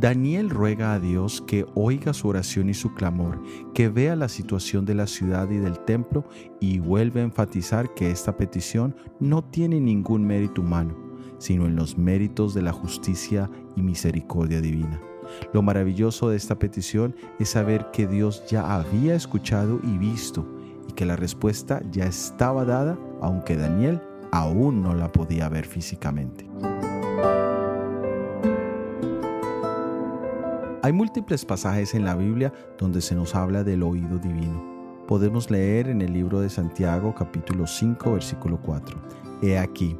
Daniel ruega a Dios que oiga su oración y su clamor, que vea la situación de la ciudad y del templo y vuelve a enfatizar que esta petición no tiene ningún mérito humano, sino en los méritos de la justicia y misericordia divina. Lo maravilloso de esta petición es saber que Dios ya había escuchado y visto y que la respuesta ya estaba dada, aunque Daniel aún no la podía ver físicamente. Hay múltiples pasajes en la Biblia donde se nos habla del oído divino. Podemos leer en el libro de Santiago capítulo 5 versículo 4. He aquí,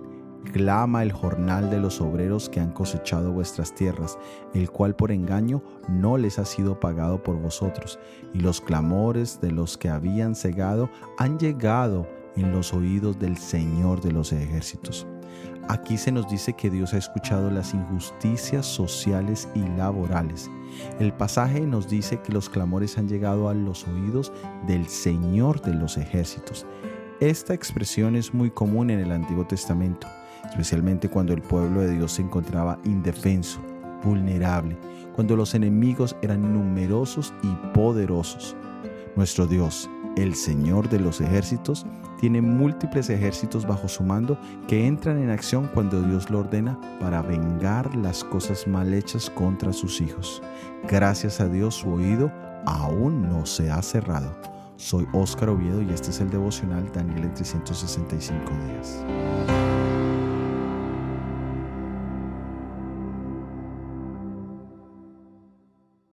clama el jornal de los obreros que han cosechado vuestras tierras, el cual por engaño no les ha sido pagado por vosotros, y los clamores de los que habían cegado han llegado en los oídos del Señor de los ejércitos. Aquí se nos dice que Dios ha escuchado las injusticias sociales y laborales. El pasaje nos dice que los clamores han llegado a los oídos del Señor de los ejércitos. Esta expresión es muy común en el Antiguo Testamento, especialmente cuando el pueblo de Dios se encontraba indefenso, vulnerable, cuando los enemigos eran numerosos y poderosos. Nuestro Dios, el Señor de los ejércitos, tiene múltiples ejércitos bajo su mando que entran en acción cuando Dios lo ordena para vengar las cosas mal hechas contra sus hijos. Gracias a Dios su oído aún no se ha cerrado. Soy Óscar Oviedo y este es el devocional Daniel en 365 días.